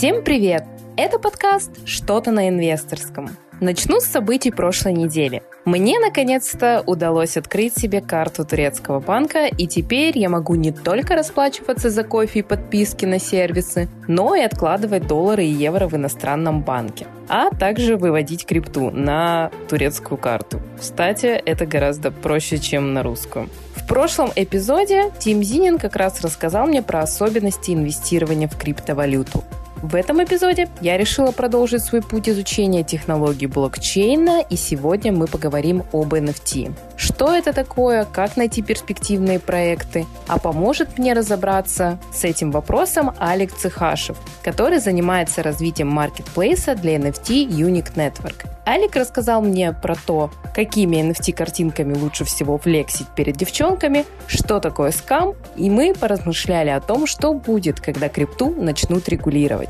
Всем привет! Это подкаст «Что-то на инвесторском». Начну с событий прошлой недели. Мне наконец-то удалось открыть себе карту турецкого банка, и теперь я могу не только расплачиваться за кофе и подписки на сервисы, но и откладывать доллары и евро в иностранном банке, а также выводить крипту на турецкую карту. Кстати, это гораздо проще, чем на русскую. В прошлом эпизоде Тим Зинин как раз рассказал мне про особенности инвестирования в криптовалюту. В этом эпизоде я решила продолжить свой путь изучения технологий блокчейна, и сегодня мы поговорим об NFT. Что это такое, как найти перспективные проекты, а поможет мне разобраться с этим вопросом Алекс Цехашев, который занимается развитием маркетплейса для NFT Unique Network. Алик рассказал мне про то, какими NFT-картинками лучше всего флексить перед девчонками, что такое скам, и мы поразмышляли о том, что будет, когда крипту начнут регулировать.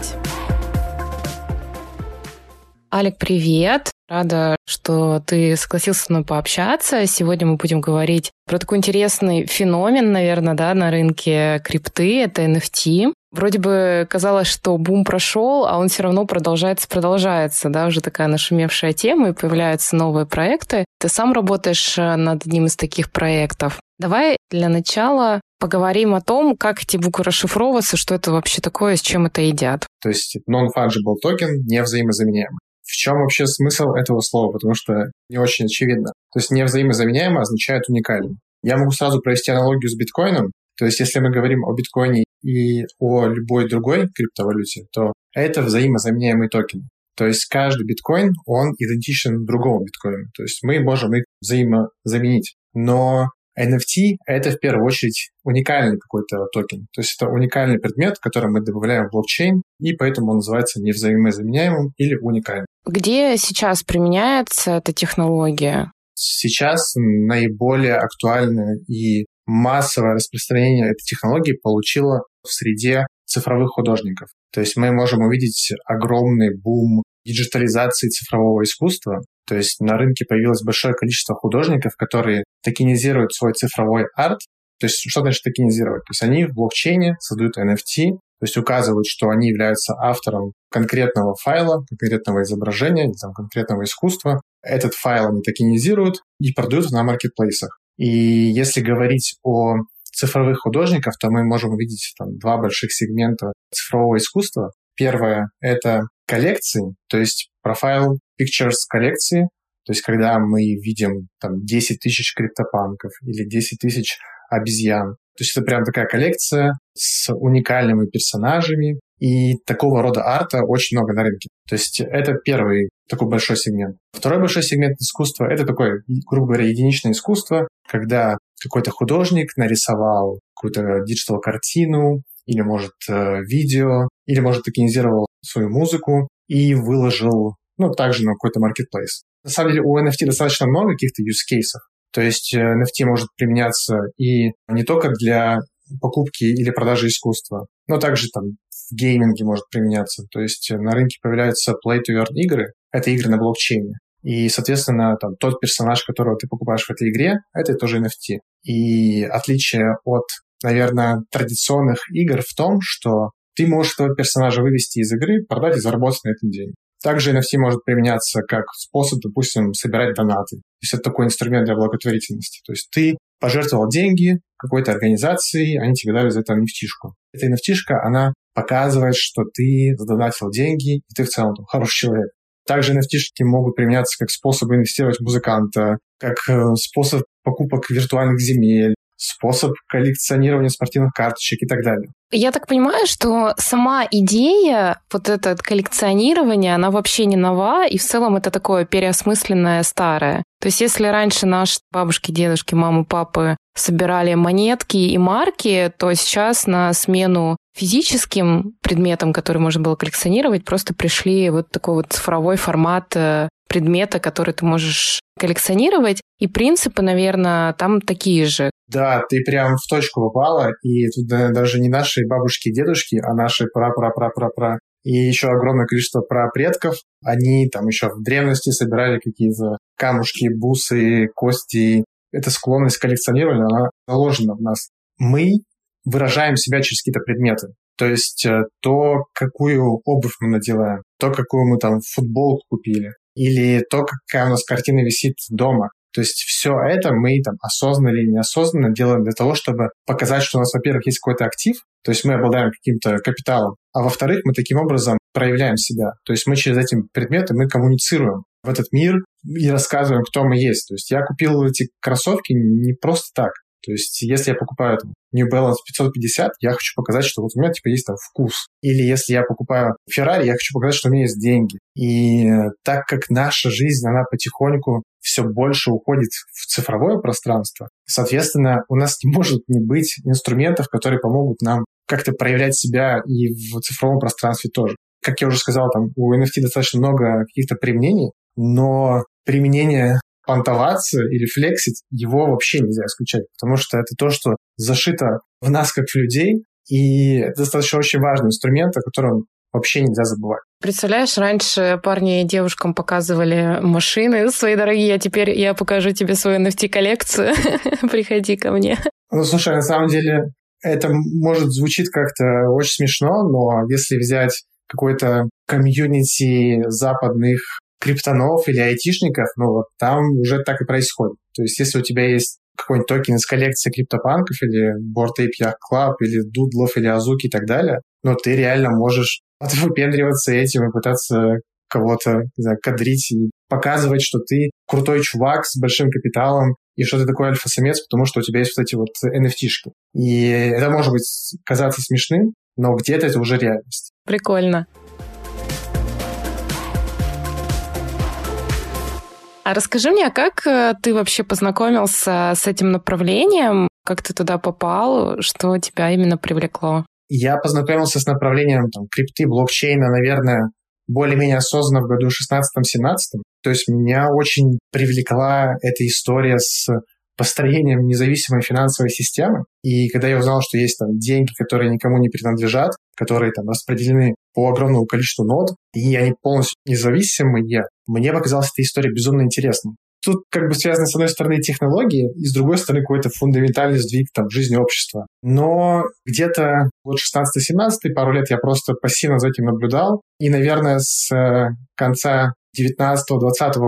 Алик, привет! Рада, что ты согласился со мной пообщаться. Сегодня мы будем говорить про такой интересный феномен, наверное, да, на рынке крипты. Это NFT. Вроде бы казалось, что бум прошел, а он все равно продолжается, продолжается, да, уже такая нашумевшая тема, и появляются новые проекты. Ты сам работаешь э, над одним из таких проектов. Давай для начала поговорим о том, как эти буквы расшифровываются, что это вообще такое, с чем это едят. То есть non-fungible токен не взаимозаменяемый. В чем вообще смысл этого слова? Потому что не очень очевидно. То есть невзаимозаменяемый означает уникальный. Я могу сразу провести аналогию с биткоином. То есть если мы говорим о биткоине и о любой другой криптовалюте, то это взаимозаменяемый токен. То есть каждый биткоин, он идентичен другому биткоину. То есть мы можем их взаимозаменить. Но NFT — это в первую очередь уникальный какой-то токен. То есть это уникальный предмет, который мы добавляем в блокчейн, и поэтому он называется невзаимозаменяемым или уникальным. Где сейчас применяется эта технология? Сейчас наиболее актуальное и массовое распространение этой технологии получило в среде цифровых художников. То есть мы можем увидеть огромный бум диджитализации цифрового искусства. То есть на рынке появилось большое количество художников, которые токенизируют свой цифровой арт. То есть что значит токенизировать? То есть они в блокчейне создают NFT, то есть указывают, что они являются автором конкретного файла, конкретного изображения, там, конкретного искусства. Этот файл они токенизируют и продают на маркетплейсах. И если говорить о цифровых художников, то мы можем увидеть там два больших сегмента цифрового искусства. Первое — это коллекции, то есть профайл pictures коллекции, то есть когда мы видим там 10 тысяч криптопанков или 10 тысяч обезьян. То есть это прям такая коллекция с уникальными персонажами, и такого рода арта очень много на рынке. То есть это первый такой большой сегмент. Второй большой сегмент искусства — это такое, грубо говоря, единичное искусство, когда какой-то художник нарисовал какую-то диджитал-картину, или, может, э, видео, или, может, токенизировал свою музыку и выложил, ну, также на какой-то marketplace. На самом деле у NFT достаточно много каких-то use cases. То есть э, NFT может применяться и не только для покупки или продажи искусства, но также там в гейминге может применяться. То есть на рынке появляются play-to-earn игры. Это игры на блокчейне. И, соответственно, там, тот персонаж, которого ты покупаешь в этой игре, это тоже NFT. И отличие от, наверное, традиционных игр в том, что ты можешь этого персонажа вывести из игры, продать и заработать на этом деньги. Также NFT может применяться как способ, допустим, собирать донаты. То есть это такой инструмент для благотворительности. То есть ты пожертвовал деньги какой-то организации, они тебе дали за это nft Эта nft она показывает, что ты задонатил деньги, и ты в целом там, хороший человек. Также nft могут применяться как способ инвестировать в музыканта, как э, способ покупок виртуальных земель, способ коллекционирования спортивных карточек и так далее. Я так понимаю, что сама идея, вот это коллекционирование, она вообще не нова, и в целом это такое переосмысленное старое. То есть если раньше наши бабушки, дедушки, мамы, папы собирали монетки и марки, то сейчас на смену физическим предметам, которые можно было коллекционировать, просто пришли вот такой вот цифровой формат э, предмета, который ты можешь коллекционировать. И принципы, наверное, там такие же. Да, ты прям в точку попала. И тут даже не наши бабушки и дедушки, а наши пра-пра-пра-пра-пра и еще огромное количество прапредков. Они там еще в древности собирали какие-то камушки, бусы, кости. Эта склонность к коллекционированию, она заложена в нас. Мы выражаем себя через какие-то предметы. То есть э, то, какую обувь мы надеваем, то, какую мы там футболку купили, или то, какая у нас картина висит дома. То есть все это мы там осознанно или неосознанно делаем для того, чтобы показать, что у нас, во-первых, есть какой-то актив, то есть мы обладаем каким-то капиталом, а во-вторых, мы таким образом проявляем себя. То есть мы через эти предметы мы коммуницируем в этот мир и рассказываем, кто мы есть. То есть я купил эти кроссовки не просто так. То есть, если я покупаю там, New Balance 550, я хочу показать, что вот у меня типа есть там вкус. Или если я покупаю Ferrari, я хочу показать, что у меня есть деньги. И э, так как наша жизнь, она потихоньку все больше уходит в цифровое пространство, соответственно, у нас не может не быть инструментов, которые помогут нам как-то проявлять себя и в цифровом пространстве тоже. Как я уже сказал, там у NFT достаточно много каких-то применений, но применение понтоваться или флексить, его вообще нельзя исключать, потому что это то, что зашито в нас как в людей, и это достаточно очень важный инструмент, о котором вообще нельзя забывать. Представляешь, раньше парни и девушкам показывали машины свои дорогие, а теперь я покажу тебе свою NFT-коллекцию. Приходи ко мне. Ну, слушай, на самом деле это может звучит как-то очень смешно, но если взять какой-то комьюнити западных криптонов или айтишников, ну вот там уже так и происходит. То есть если у тебя есть какой-нибудь токен из коллекции CryptoPunk ов или Ape Yacht Club или Doodle ов или Azuki и так далее, но ты реально можешь выпендриваться этим и пытаться кого-то, знаю, кадрить и показывать, что ты крутой чувак с большим капиталом и что ты такой альфа-самец, потому что у тебя есть вот эти вот NFT-шки. И это может быть казаться смешным, но где-то это уже реальность. Прикольно. А расскажи мне, как э, ты вообще познакомился с этим направлением? Как ты туда попал? Что тебя именно привлекло? Я познакомился с направлением там, крипты, блокчейна, наверное, более-менее осознанно в году 16-17. То есть меня очень привлекла эта история с построением независимой финансовой системы. И когда я узнал, что есть там деньги, которые никому не принадлежат, которые там распределены по огромному количеству нод, и они полностью независимые, мне показалась эта история безумно интересной. Тут как бы связаны, с одной стороны, технологии, и с другой стороны, какой-то фундаментальный сдвиг там, в жизни общества. Но где-то вот 16-17, пару лет я просто пассивно за этим наблюдал. И, наверное, с э, конца 19-20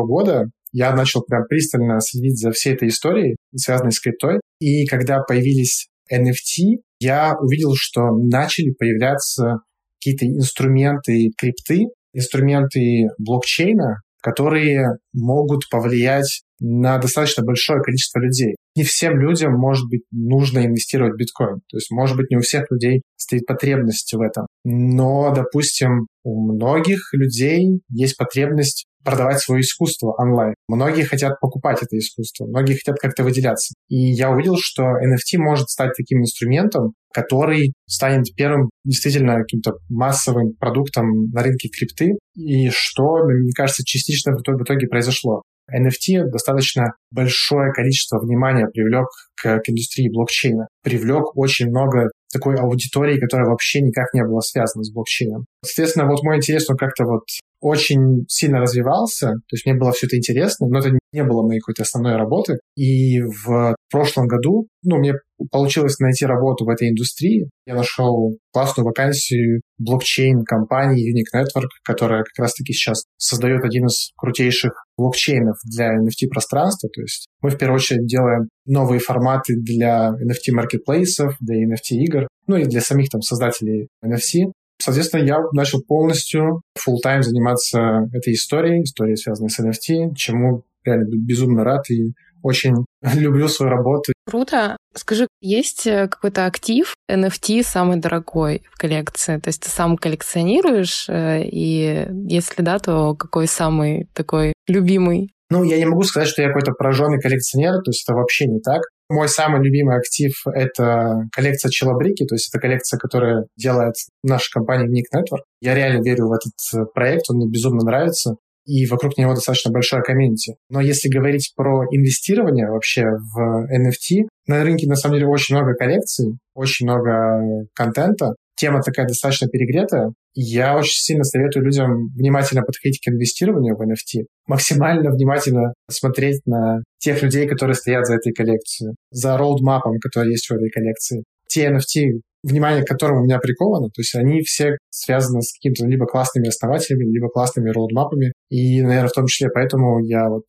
года я начал прям пристально следить за всей этой историей, связанной с криптой. И когда появились NFT, я увидел, что начали появляться какие-то инструменты крипты, инструменты блокчейна, которые могут повлиять на достаточно большое количество людей. Не всем людям, может быть, нужно инвестировать в биткоин. То есть, может быть, не у всех людей стоит потребность в этом. Но, допустим, у многих людей есть потребность продавать свое искусство онлайн. Многие хотят покупать это искусство, многие хотят как-то выделяться. И я увидел, что NFT может стать таким инструментом, который станет первым действительно каким-то массовым продуктом на рынке крипты, и что, мне кажется, частично в итоге произошло. NFT достаточно большое количество внимания привлек к, к индустрии блокчейна. Привлек очень много такой аудитории, которая вообще никак не была связана с блокчейном. Соответственно, вот мой интерес, он как-то вот очень сильно развивался, то есть мне было все это интересно, но это не было моей какой-то основной работы. И в прошлом году, ну, мне получилось найти работу в этой индустрии. Я нашел классную вакансию блокчейн-компании Unique Network, которая как раз-таки сейчас создает один из крутейших блокчейнов для NFT-пространства. То есть мы в первую очередь делаем новые форматы для NFT-маркетплейсов, для NFT-игр, ну и для самих там создателей NFT. Соответственно, я начал полностью full time заниматься этой историей, историей, связанной с NFT, чему реально безумно рад и очень люблю свою работу. Круто. Скажи, есть э, какой-то актив NFT самый дорогой в коллекции? То есть ты сам коллекционируешь, э, и если да, то какой самый такой любимый? Ну, я не могу сказать, что я какой-то пораженный коллекционер, то есть это вообще не так. Мой самый любимый актив — это коллекция Челобрики, то есть это коллекция, которая делает наша компания Nick Network. Я реально верю в этот э, проект, он мне безумно нравится и вокруг него достаточно большая комьюнити. Но если говорить про инвестирование вообще в NFT, на рынке на самом деле очень много коллекций, очень много контента. Тема такая достаточно перегретая. Я очень сильно советую людям внимательно подходить к инвестированию в NFT, максимально внимательно смотреть на тех людей, которые стоят за этой коллекцией, за роудмапом, который есть в этой коллекции. Те NFT, внимание к которым у меня приковано. То есть они все связаны с какими-то либо классными основателями, либо классными роудмапами. И, наверное, в том числе поэтому я вот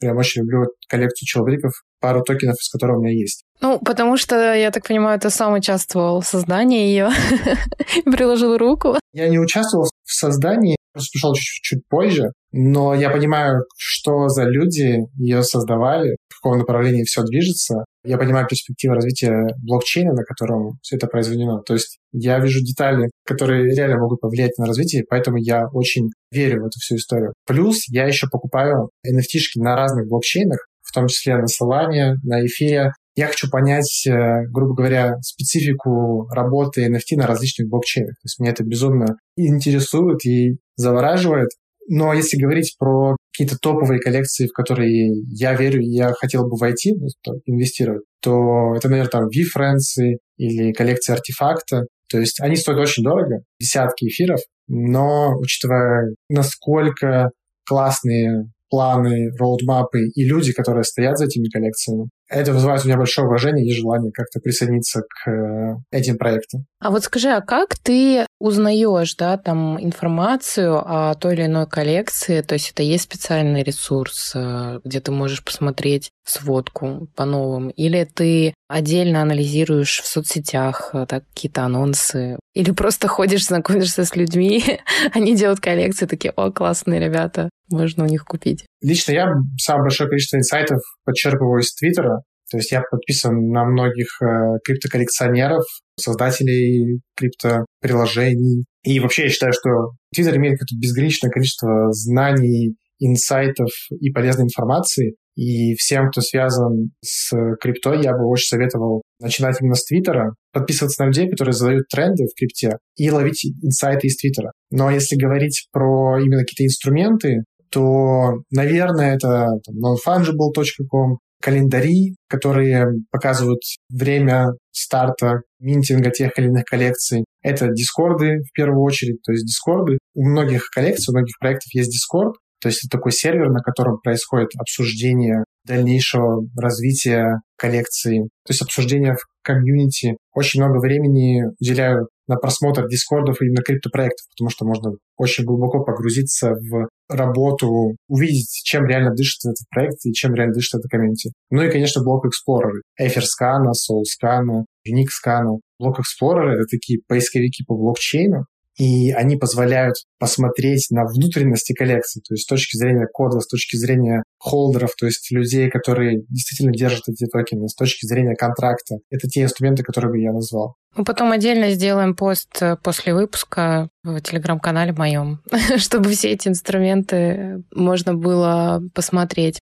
прям очень люблю коллекцию челбриков, пару токенов из которых у меня есть. Ну, потому что, я так понимаю, ты сам участвовал в создании ее, приложил руку. Я не участвовал в создании, просто пришел чуть-чуть позже, но я понимаю, что за люди ее создавали, в каком направлении все движется. Я понимаю перспективы развития блокчейна, на котором все это произведено. То есть я вижу детали, которые реально могут повлиять на развитие, поэтому я очень верю в эту всю историю. Плюс я еще покупаю NFT-шки на разных блокчейнах, в том числе на Solana, на Эфире. Я хочу понять, э, грубо говоря, специфику работы NFT на различных блокчейнах. То есть меня это безумно интересует и завораживает. Но если говорить про какие-то топовые коллекции, в которые я верю, я хотел бы войти, ну, инвестировать, то это, наверное, там VFriends или коллекция артефакта. То есть они стоят очень дорого, десятки эфиров, но учитывая, насколько классные планы, роудмапы и люди, которые стоят за этими коллекциями. Это вызывает у меня большое уважение и желание как-то присоединиться к э, этим проектам. А вот скажи, а как ты узнаешь, да, там информацию о той или иной коллекции? То есть это есть специальный ресурс, э, где ты можешь посмотреть сводку по новым? Или ты отдельно анализируешь в соцсетях э, так, какие-то анонсы? Или просто ходишь, знакомишься с людьми, они делают коллекции, такие, о, классные ребята, можно у них купить? Лично я самое большое количество инсайтов подчеркиваю из Твиттера. То есть я подписан на многих э, криптоколлекционеров, создателей криптоприложений. И вообще я считаю, что Твиттер имеет какое-то безграничное количество знаний, инсайтов и полезной информации. И всем, кто связан с криптой, я бы очень советовал начинать именно с Твиттера, подписываться на людей, которые задают тренды в крипте, и ловить инсайты из Твиттера. Но если говорить про именно какие-то инструменты, то, наверное, это там, nonfungible.com, календари, которые показывают время старта минтинга тех или иных коллекций. Это дискорды в первую очередь, то есть дискорды. У многих коллекций, у многих проектов есть дискорд, то есть это такой сервер, на котором происходит обсуждение дальнейшего развития коллекции, то есть обсуждение в комьюнити. Очень много времени уделяю на просмотр дискордов и на криптопроектов, потому что можно очень глубоко погрузиться в работу, увидеть, чем реально дышит этот проект и чем реально дышит эта комьюнити. Ну и, конечно, блок Explorer. Эфирскана, Soulscan, Unixscan. Блок Explorer — это такие поисковики по блокчейну, и они позволяют посмотреть на внутренности коллекции, то есть с точки зрения кода, с точки зрения холдеров, то есть людей, которые действительно держат эти токены, с точки зрения контракта. Это те инструменты, которые бы я назвал. Мы потом отдельно сделаем пост э, после выпуска в телеграм-канале моем, чтобы все эти инструменты можно было посмотреть.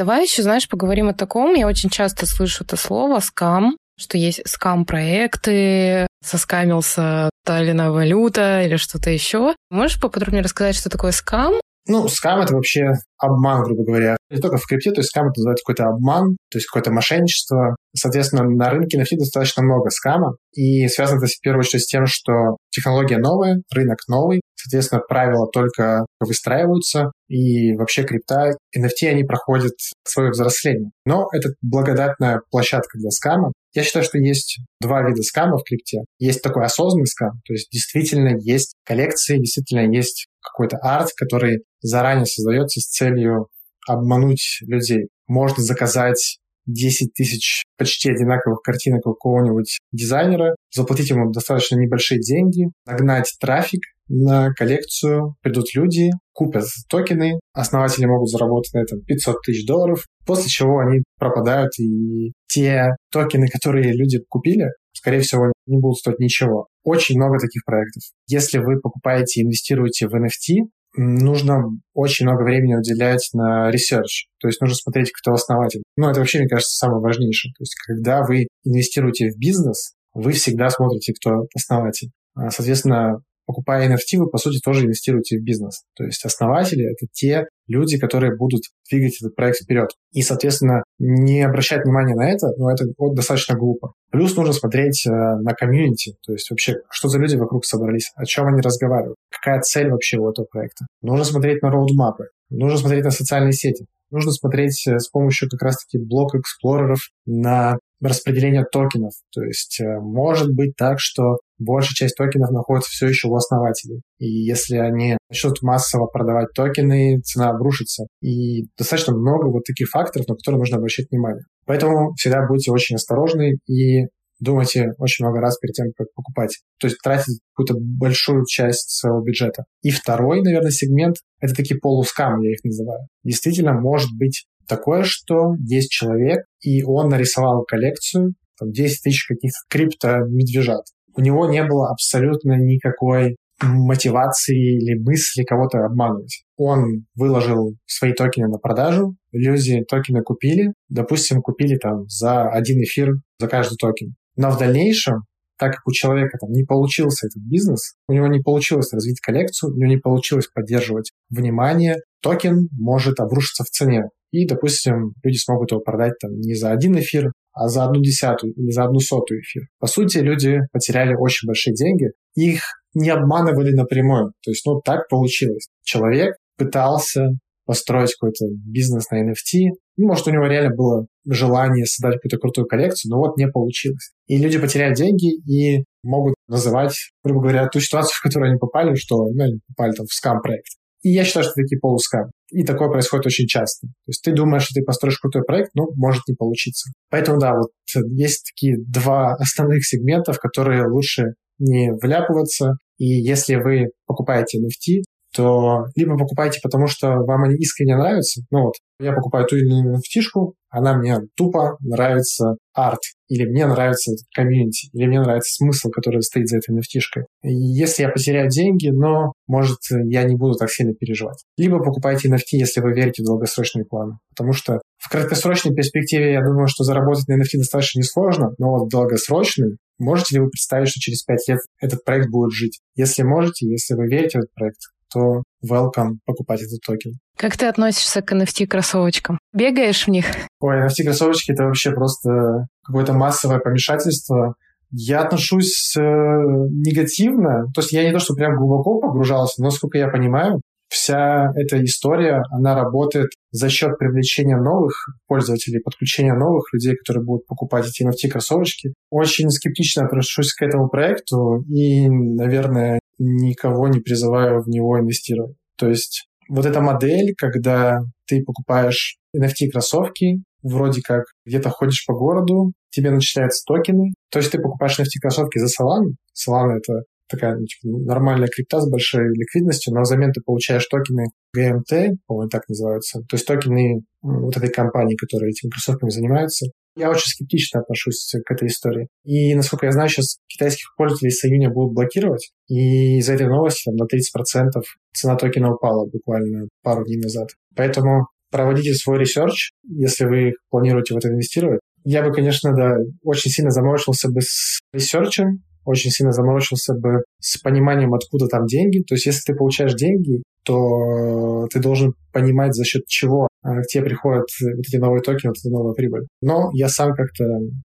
Давай еще, знаешь, поговорим о таком. Я очень часто слышу это слово «скам», что есть скам-проекты, соскамился та или иная валюта или что-то еще. Можешь поподробнее рассказать, что такое скам? Ну, скам — это вообще обман, грубо говоря. Не только в крипте, то есть скам — это называется какой-то обман, то есть какое-то мошенничество. Соответственно, на рынке NFT достаточно много скама, и связано это в первую очередь с тем, что технология новая, рынок новый, соответственно, правила только выстраиваются, и вообще крипта, NFT, они проходят свое взросление. Но это благодатная площадка для скама. Я считаю, что есть два вида скама в крипте. Есть такой осознанный скам, то есть действительно есть коллекции, действительно есть какой-то арт, который заранее создается с целью обмануть людей. Можно заказать 10 тысяч почти одинаковых картинок у какого-нибудь дизайнера, заплатить ему достаточно небольшие деньги, нагнать трафик на коллекцию, придут люди, купят токены, основатели могут заработать на этом 500 тысяч долларов, после чего они пропадают, и те токены, которые люди купили, скорее всего, не будут стоить ничего. Очень много таких проектов. Если вы покупаете и инвестируете в NFT, нужно очень много времени уделять на research. То есть нужно смотреть, кто основатель. Ну, это вообще, мне кажется, самое важнейшее. То есть когда вы инвестируете в бизнес, вы всегда смотрите, кто основатель. А, соответственно, покупая NFT, вы, по сути, тоже инвестируете в бизнес. То есть основатели — это те люди, которые будут двигать этот проект вперед. И, соответственно, не обращать внимания на это, ну, это достаточно глупо. Плюс нужно смотреть э, на комьюнити, то есть вообще, что за люди вокруг собрались, о чем они разговаривают, какая цель вообще у этого проекта. Нужно смотреть на roadmap ы, нужно смотреть на социальные сети. нужно смотреть с помощью как раз-таки block explorer ов на распределение токенов. То есть может быть так, что большая часть токенов находится все еще у основателей. И если они начнут массово продавать токены, цена обрушится. И достаточно много вот таких факторов, на которые нужно обращать внимание. Поэтому всегда будьте очень осторожны и думайте очень много раз перед тем, как покупать. То есть тратить какую-то большую часть своего бюджета. И второй, наверное, сегмент — это такие полускамы, я их называю. Действительно, может быть такое, что есть человек, и он нарисовал коллекцию, там, 10 тысяч каких-то крипто-медвежат у него не было абсолютно никакой мотивации или мысли кого-то обманывать. Он выложил свои токены на продажу, люди токены купили, допустим, купили там за один эфир за каждый токен. Но в дальнейшем, так как у человека там не получился этот бизнес, у него не получилось развить коллекцию, у него не получилось поддерживать внимание, токен может обрушиться в цене. И, допустим, люди смогут его продать там не за один эфир, а за одну десятую или за одну сотую эфир. По сути, люди потеряли очень большие деньги. Их не обманывали напрямую. То есть, ну, так получилось. Человек пытался построить какой-то бизнес на NFT. Ну, может, у него реально было желание создать какую-то крутую коллекцию, но вот не получилось. И люди потеряли деньги и могут называть, грубо говоря, ту ситуацию, в которую они попали, что ну, они попали там в скам-проект. И я считаю, что такие полускам. И такое происходит очень часто. То есть ты думаешь, что ты построишь крутой проект, но может не получиться. Поэтому да, вот есть такие два основных сегмента, в которые лучше не вляпываться. И если вы покупаете NFT, то либо покупайте, потому что вам они искренне нравятся. Ну вот, я покупаю ту или иную nft она мне тупо нравится арт, или мне нравится комьюнити, или мне нравится смысл, который стоит за этой nft -шкой. Если я потеряю деньги, но, может, я не буду так сильно переживать. Либо покупайте NFT, если вы верите в долгосрочные планы. Потому что в краткосрочной перспективе я думаю, что заработать на NFT достаточно несложно, но вот долгосрочный Можете ли вы представить, что через пять лет этот проект будет жить? Если можете, если вы верите в этот проект, то welcome покупать этот токен. Как ты относишься к NFT-кроссовочкам? Бегаешь в них? Ой, NFT-кроссовочки — это вообще просто какое-то массовое помешательство. Я отношусь э, негативно. То есть я не то, что прям глубоко погружался, но, сколько я понимаю, вся эта история, она работает за счет привлечения новых пользователей, подключения новых людей, которые будут покупать эти NFT-кроссовочки. Очень скептично отношусь к этому проекту и, наверное, никого не призываю в него инвестировать. То есть вот эта модель, когда ты покупаешь NFT-кроссовки, вроде как где-то ходишь по городу, тебе начисляются токены. То есть ты покупаешь NFT-кроссовки за Solana. Solana — это такая ну, типа, нормальная крипта с большой ликвидностью, но взамен ты получаешь токены GMT, по-моему, так называются, то есть токены вот этой компании, которая этими кроссовками занимается. Я очень скептично отношусь к этой истории. И, насколько я знаю, сейчас китайских пользователей с июня будут блокировать, и из-за этой новости там, на 30% цена токена упала буквально пару дней назад. Поэтому проводите свой research, если вы планируете в это инвестировать. Я бы, конечно, да, очень сильно заморочился бы с research ем, очень сильно заморочился бы с пониманием, откуда там деньги. То есть, если ты получаешь деньги, то ты должен понимать, за счет чего к тебе приходят вот эти новые токены, вот эта новая прибыль. Но я сам как-то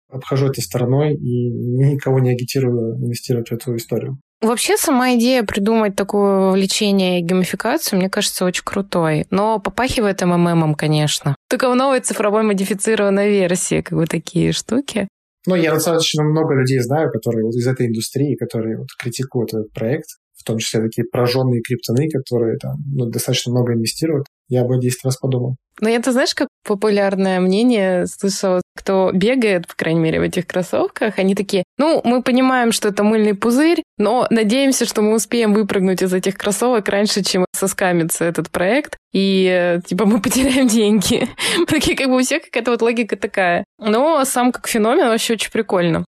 обхожу это стороной и никого не агитирую инвестировать в эту историю. Вообще сама идея придумать такое вовлечение и геймификацию, мне кажется, очень крутой. Но попахивает МММом, конечно. Только в новой цифровой модифицированной версии, как бы такие штуки. Ну, я достаточно много людей знаю, которые вот из этой индустрии, которые вот критикуют этот проект, в том числе такие прожженные криптоны, которые там ну, достаточно много инвестируют. Я бы 10 раз подумал. Но я, ты знаешь, как популярное мнение слышала, кто бегает, по крайней мере, в этих кроссовках, они такие, ну, мы понимаем, что это мыльный пузырь, но надеемся, что мы успеем выпрыгнуть из этих кроссовок раньше, чем соскамится этот проект, и, типа, мы потеряем деньги. Такие, как бы у всех какая-то вот логика такая. Но сам как феномен вообще очень прикольно.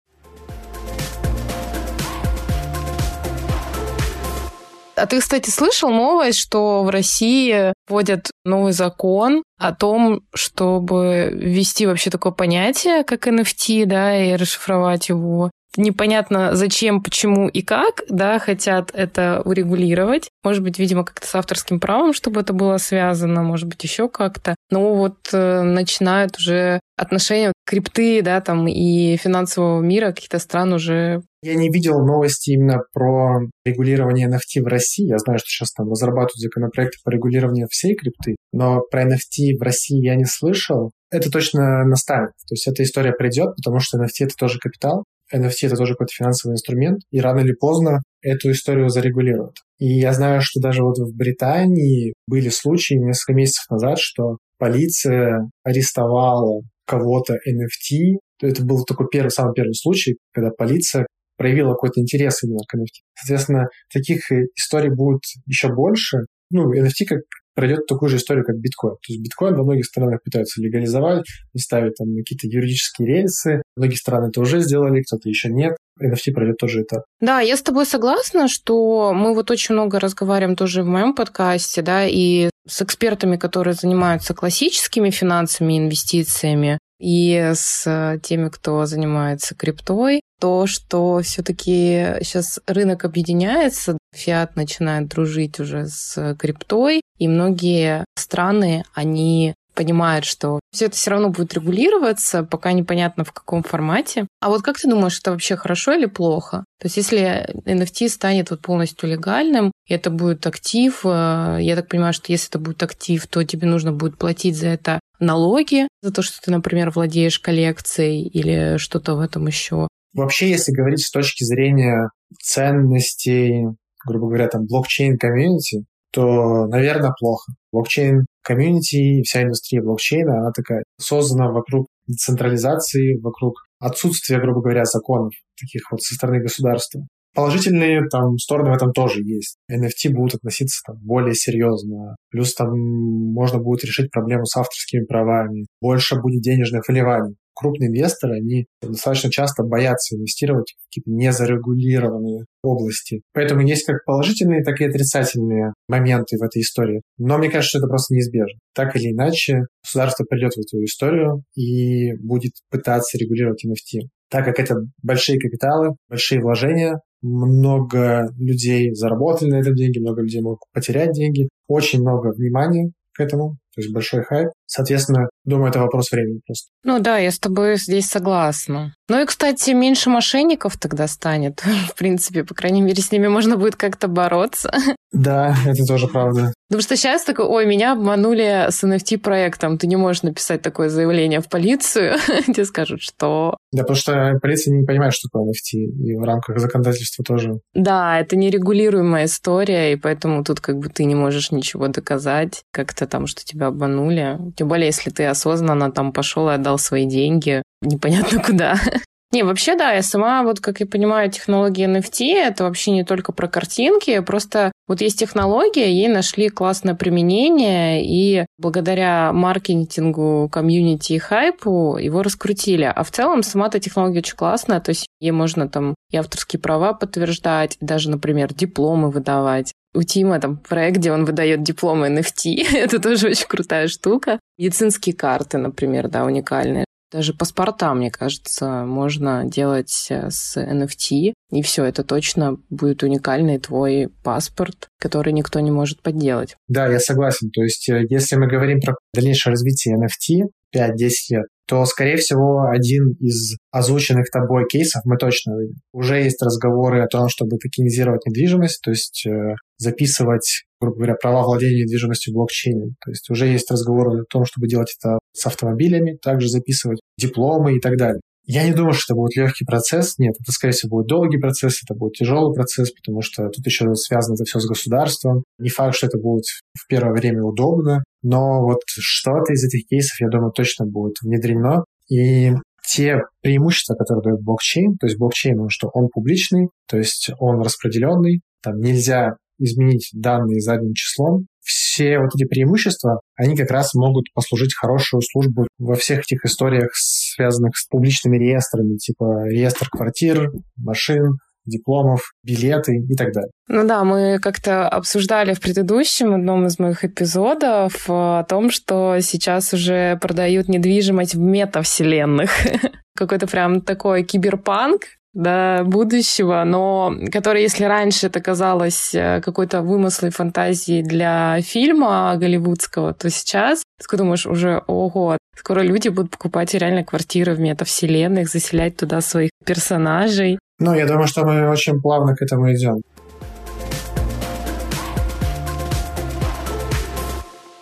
А ты, кстати, слышал новость, что в России вводят новый закон о том, чтобы ввести вообще такое понятие, как NFT, да, и расшифровать его. Непонятно зачем, почему и как, да, хотят это урегулировать. Может быть, видимо, как-то с авторским правом, чтобы это было связано, может быть, еще как-то. Но вот э, начинают уже отношения крипты, да, там и финансового мира каких-то стран уже я не видел новости именно про регулирование NFT в России. Я знаю, что сейчас там разрабатывают законопроекты по регулированию всей крипты, но про NFT в России я не слышал. Это точно настанет. То есть эта история придет, потому что NFT — это тоже капитал, NFT — это тоже какой-то финансовый инструмент, и рано или поздно эту историю зарегулируют. И я знаю, что даже вот в Британии были случаи несколько месяцев назад, что полиция арестовала кого-то NFT. Это был такой первый, самый первый случай, когда полиция проявила какой-то интерес именно к NFT. Соответственно, таких э, историй будет еще больше. Ну, NFT как пройдет такую же историю, как биткоин. То есть биткоин во многих странах пытаются легализовать, ставить там какие-то юридические рельсы. Многие страны это уже сделали, кто-то еще нет. NFT пройдет тоже этап. Да, я с тобой согласна, что мы вот очень много разговариваем тоже в моем подкасте, да, и с экспертами, которые занимаются классическими финансами, инвестициями, и с теми, кто занимается криптой, то, что все-таки сейчас рынок объединяется, фиат начинает дружить уже с криптой, и многие страны, они понимают, что все это все равно будет регулироваться, пока непонятно в каком формате. А вот как ты думаешь, это вообще хорошо или плохо? То есть если NFT станет вот полностью легальным, и это будет актив, э, я так понимаю, что если это будет актив, то тебе нужно будет платить за это налоги, за то, что ты, например, владеешь коллекцией или что-то в этом еще. Вообще, если говорить с точки зрения ценностей, грубо говоря, там блокчейн-комьюнити, то, наверное, плохо. Блокчейн-комьюнити и вся индустрия блокчейна, она такая создана вокруг децентрализации, вокруг отсутствия, грубо говоря, законов таких вот со стороны государства. Положительные там стороны в этом тоже есть. NFT будут относиться там более серьезно. Плюс там можно будет решить проблему с авторскими правами. Больше будет денежных вливаний крупные инвесторы, они достаточно часто боятся инвестировать в какие-то незарегулированные области. Поэтому есть как положительные, так и отрицательные моменты в этой истории. Но мне кажется, что это просто неизбежно. Так или иначе, государство придет в эту историю и будет пытаться регулировать NFT. Так как это большие капиталы, большие вложения, много людей заработали на этом деньги, много людей могут потерять деньги, очень много внимания к этому, то есть большой хайп. Соответственно, думаю, это вопрос времени просто. Ну да, я с тобой здесь согласна. Ну и, кстати, меньше мошенников тогда станет. В принципе, по крайней мере, с ними можно будет как-то бороться. Да, это тоже правда. Потому что сейчас такой, ой, меня обманули с NFT-проектом. Ты не можешь написать такое заявление в полицию. Тебе скажут, что... Да, потому что полиция не понимает, что такое NFT. И в рамках законодательства тоже. Да, это нерегулируемая история, и поэтому тут как бы ты не можешь ничего доказать как-то там, что тебя обманули. Тем более, если ты осознанно там пошел и отдал свои деньги непонятно куда. Не, вообще, да, я сама, вот как я понимаю, технология NFT — это вообще не только про картинки, просто вот есть технология, ей нашли классное применение, и благодаря маркетингу, комьюнити и хайпу его раскрутили. А в целом сама эта технология очень классная, то есть ей можно там и авторские права подтверждать, и даже, например, дипломы выдавать. У Тима там проект, где он выдает дипломы NFT. Это тоже очень крутая штука. Медицинские карты, например, да, уникальные. Даже паспорта, мне кажется, можно делать э, с NFT, и все, это точно будет уникальный твой паспорт, который никто не может подделать. Да, я согласен. То есть, э, если мы говорим про дальнейшее развитие NFT, 5-10 лет, то, скорее всего, один из озвученных тобой кейсов мы точно увидим. Уже есть разговоры о том, чтобы токенизировать недвижимость, то есть э, записывать, грубо говоря, права владения недвижимостью в блокчейне. То есть уже есть разговоры о том, чтобы делать это с автомобилями, также записывать дипломы и так далее. Я не думаю, что это будет легкий процесс. Нет, это, скорее всего, будет долгий процесс, это будет тяжелый процесс, потому что тут еще связано это все с государством. Не факт, что это будет в первое время удобно, но вот что-то из этих кейсов, я думаю, точно будет внедрено. И те преимущества, которые дает блокчейн, то есть блокчейн, он что он публичный, то есть он распределенный, там нельзя изменить данные задним числом, все вот эти преимущества, они как раз могут послужить хорошую службу во всех этих историях, связанных с публичными реестрами, типа реестр квартир, машин, дипломов, билеты и так далее. Ну да, мы как-то обсуждали в предыдущем одном из моих эпизодов о том, что сейчас уже продают недвижимость в метавселенных. Какой-то прям такой киберпанк, до будущего, но который, если раньше это казалось э, какой-то вымыслой фантазией для фильма голливудского, то сейчас ты думаешь уже, ого, скоро люди будут покупать реально квартиры в метавселенных, заселять туда своих персонажей. Ну, я думаю, что мы очень плавно к этому идем.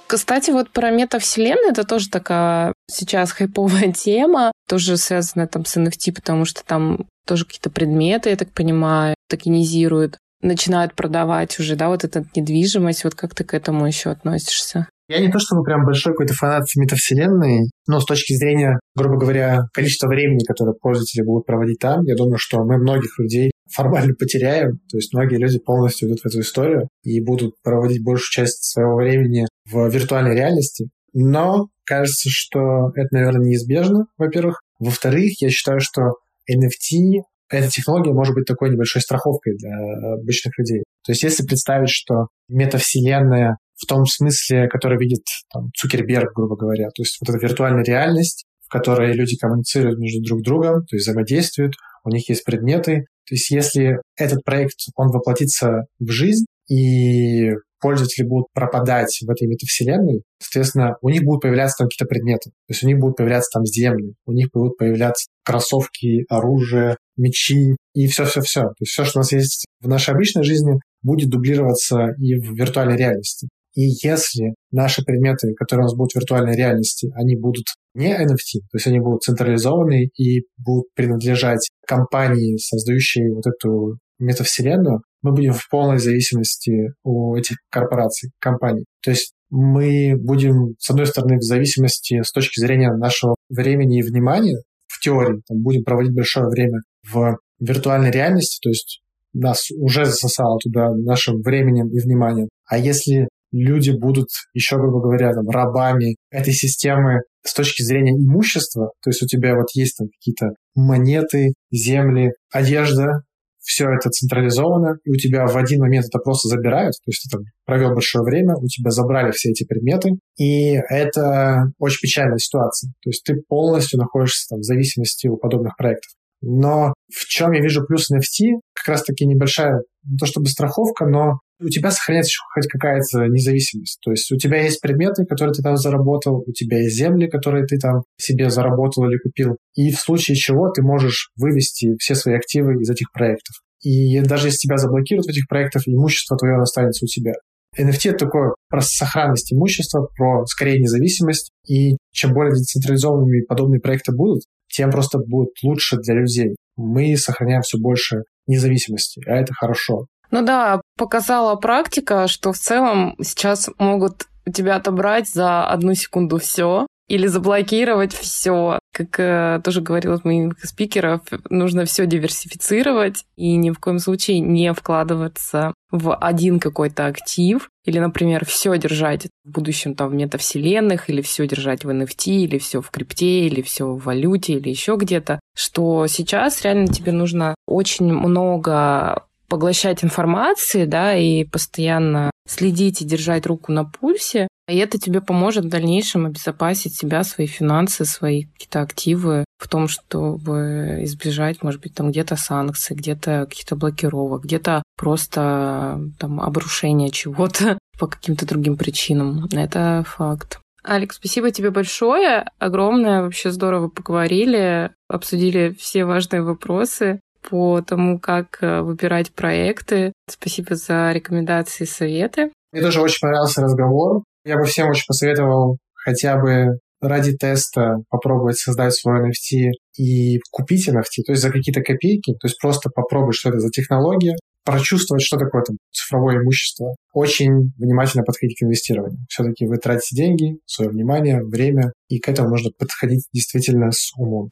Кстати, вот про метавселенную это тоже такая сейчас хайповая тема, тоже связанная там с NFT, потому что там тоже какие-то предметы, я так понимаю, токенизируют, начинают продавать уже, да, вот эта недвижимость. Вот как ты к этому еще относишься? Я не то чтобы прям большой какой-то фанат метавселенной, но с точки зрения, грубо говоря, количества времени, которое пользователи будут проводить там, я думаю, что мы многих людей формально потеряем. То есть многие люди полностью идут в эту историю и будут проводить большую часть своего времени в виртуальной реальности. Но кажется, что это, наверное, неизбежно, во-первых. Во-вторых, я считаю, что NFT эта технология может быть такой небольшой страховкой для обычных людей. То есть если представить, что метавселенная в том смысле, который видит там, Цукерберг, грубо говоря, то есть вот эта виртуальная реальность, в которой люди коммуницируют между друг другом, то есть взаимодействуют, у них есть предметы. То есть если этот проект, он воплотится в жизнь, и пользователи будут пропадать в этой метавселенной, соответственно, у них будут появляться там какие-то предметы. То есть у них будут появляться там земли, у них будут появляться кроссовки, оружие, мечи и все-все-все. То есть все, что у нас есть в нашей обычной жизни, будет дублироваться и в виртуальной реальности. И если наши предметы, которые у нас будут в виртуальной реальности, они будут не NFT, то есть они будут централизованы и будут принадлежать компании, создающей вот эту метавселенную, мы будем в полной зависимости у этих корпораций, компаний. То есть мы будем, с одной стороны, в зависимости с точки зрения нашего времени и внимания, в теории, там, будем проводить большое время в виртуальной реальности, то есть нас уже засосало туда нашим временем и вниманием. А если люди будут еще, грубо говоря, там, рабами этой системы с точки зрения имущества, то есть у тебя вот есть там какие-то монеты, земли, одежда, все это централизовано, и у тебя в один момент это просто забирают, то есть ты там провел большое время, у тебя забрали все эти предметы, и это очень печальная ситуация. То есть ты полностью находишься там в зависимости у подобных проектов. Но в чем я вижу плюс NFT, как раз-таки небольшая, не то чтобы страховка, но у тебя сохраняется еще хоть какая-то независимость. То есть у тебя есть предметы, которые ты там заработал, у тебя есть земли, которые ты там себе заработал или купил. И в случае чего ты можешь вывести все свои активы из этих проектов. И даже если тебя заблокируют в этих проектах, имущество твое останется у тебя. NFT — это такое про сохранность имущества, про скорее независимость. И чем более децентрализованными подобные проекты будут, тем просто будет лучше для людей. Мы сохраняем все больше независимости, а это хорошо. Ну да, показала практика, что в целом сейчас могут тебя отобрать за одну секунду все или заблокировать все. Как э, тоже говорил от моих спикеров, нужно все диверсифицировать и ни в коем случае не вкладываться в один какой-то актив или, например, все держать в будущем там в метавселенных, или все держать в NFT, или все в крипте, или все в валюте, или еще где-то, что сейчас реально тебе нужно очень много поглощать информации, да, и постоянно следить и держать руку на пульсе, и это тебе поможет в дальнейшем обезопасить себя, свои финансы, свои какие-то активы в том, чтобы избежать, может быть, там где-то санкций, где-то каких-то блокировок, где-то просто там обрушения чего-то по каким-то другим причинам. Это факт. Алекс, спасибо тебе большое, огромное, вообще здорово поговорили, обсудили все важные вопросы по тому, как э, выбирать проекты. Спасибо за рекомендации и советы. Мне тоже очень понравился разговор. Я бы всем очень посоветовал хотя бы ради теста попробовать создать свой NFT и купить NFT, то есть за какие-то копейки, то есть просто попробовать, что это за технология, прочувствовать, что такое там цифровое имущество. Очень внимательно подходить к инвестированию. Все-таки вы тратите деньги, свое внимание, время, и к этому нужно подходить действительно с умом.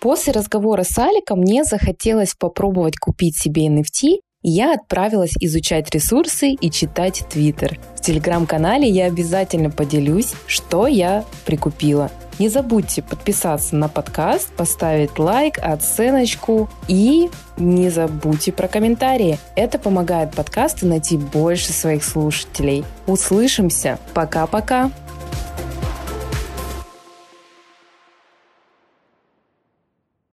После разговора с Аликом мне захотелось попробовать купить себе NFT, и я отправилась изучать ресурсы и читать Твиттер. В телеграм-канале я обязательно поделюсь, что я прикупила. Не забудьте подписаться на подкаст, поставить лайк, оценочку и не забудьте про комментарии. Это помогает подкасту найти больше своих слушателей. Услышимся. Пока-пока.